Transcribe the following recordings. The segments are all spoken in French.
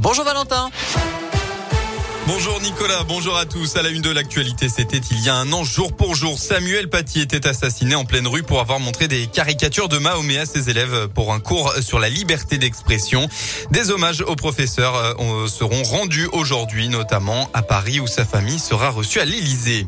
Bonjour Valentin. Bonjour Nicolas, bonjour à tous. À la une de l'actualité, c'était il y a un an, jour pour jour. Samuel Paty était assassiné en pleine rue pour avoir montré des caricatures de Mahomet à ses élèves pour un cours sur la liberté d'expression. Des hommages aux professeurs euh, seront rendus aujourd'hui, notamment à Paris où sa famille sera reçue à l'Élysée.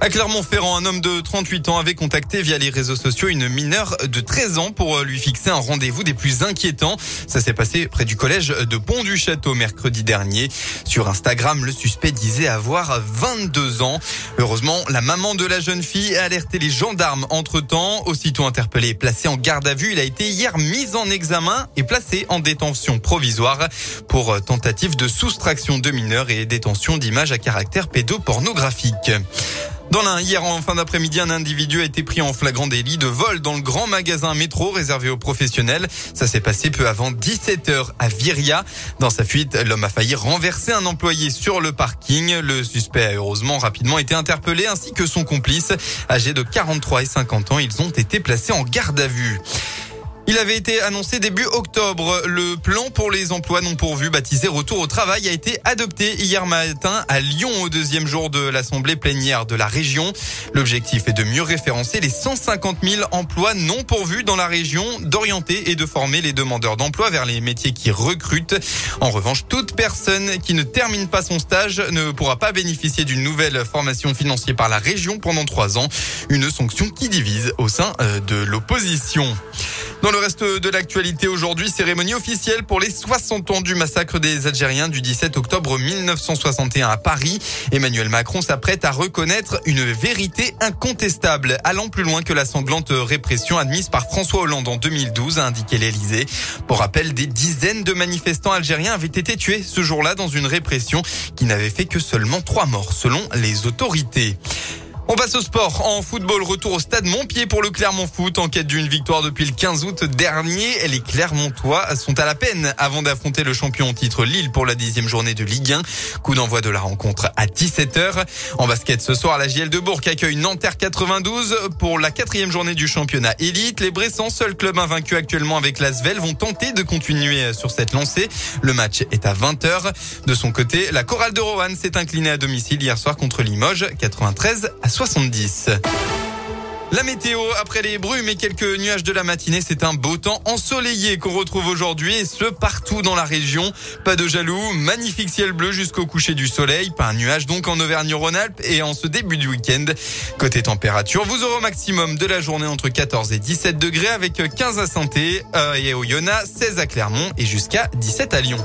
À Clermont-Ferrand, un homme de 38 ans avait contacté via les réseaux sociaux une mineure de 13 ans pour lui fixer un rendez-vous des plus inquiétants. Ça s'est passé près du collège de Pont du Château mercredi dernier. Sur Instagram, le suspect disait avoir 22 ans. Heureusement, la maman de la jeune fille a alerté les gendarmes entre-temps. Aussitôt interpellé placé en garde à vue, il a été hier mis en examen et placé en détention provisoire pour tentative de soustraction de mineurs et détention d'images à caractère pédopornographique. Dans l'un, hier en fin d'après-midi, un individu a été pris en flagrant délit de vol dans le grand magasin métro réservé aux professionnels. Ça s'est passé peu avant 17h à Viria. Dans sa fuite, l'homme a failli renverser un employé sur le parking. Le suspect a heureusement rapidement été interpellé ainsi que son complice. Âgé de 43 et 50 ans, ils ont été placés en garde à vue. Il avait été annoncé début octobre. Le plan pour les emplois non pourvus, baptisé Retour au travail, a été adopté hier matin à Lyon au deuxième jour de l'Assemblée plénière de la région. L'objectif est de mieux référencer les 150 000 emplois non pourvus dans la région, d'orienter et de former les demandeurs d'emploi vers les métiers qui recrutent. En revanche, toute personne qui ne termine pas son stage ne pourra pas bénéficier d'une nouvelle formation financière par la région pendant trois ans. Une sanction qui divise au sein euh, de l'opposition. Dans le reste de l'actualité aujourd'hui, cérémonie officielle pour les 60 ans du massacre des Algériens du 17 octobre 1961 à Paris. Emmanuel Macron s'apprête à reconnaître une vérité incontestable, allant plus loin que la sanglante répression admise par François Hollande en 2012, a indiqué l'Elysée. Pour rappel, des dizaines de manifestants algériens avaient été tués ce jour-là dans une répression qui n'avait fait que seulement trois morts selon les autorités. On passe au sport. En football, retour au stade Montpied pour le Clermont Foot. En quête d'une victoire depuis le 15 août dernier, les Clermontois sont à la peine avant d'affronter le champion en titre Lille pour la dixième journée de Ligue 1. Coup d'envoi de la rencontre à 17h. En basket ce soir, la JL de Bourg accueille Nanterre 92 pour la quatrième journée du championnat élite. Les Bressans, seul club invaincu actuellement avec l'Asvel, vont tenter de continuer sur cette lancée. Le match est à 20h. De son côté, la chorale de Roanne s'est inclinée à domicile hier soir contre Limoges 93 à 70. La météo, après les brumes et quelques nuages de la matinée, c'est un beau temps ensoleillé qu'on retrouve aujourd'hui et ce partout dans la région. Pas de jaloux, magnifique ciel bleu jusqu'au coucher du soleil, pas un nuage donc en Auvergne-Rhône-Alpes et en ce début du week-end. Côté température, vous aurez au maximum de la journée entre 14 et 17 degrés avec 15 à Santé euh, et au Yona, 16 à Clermont et jusqu'à 17 à Lyon.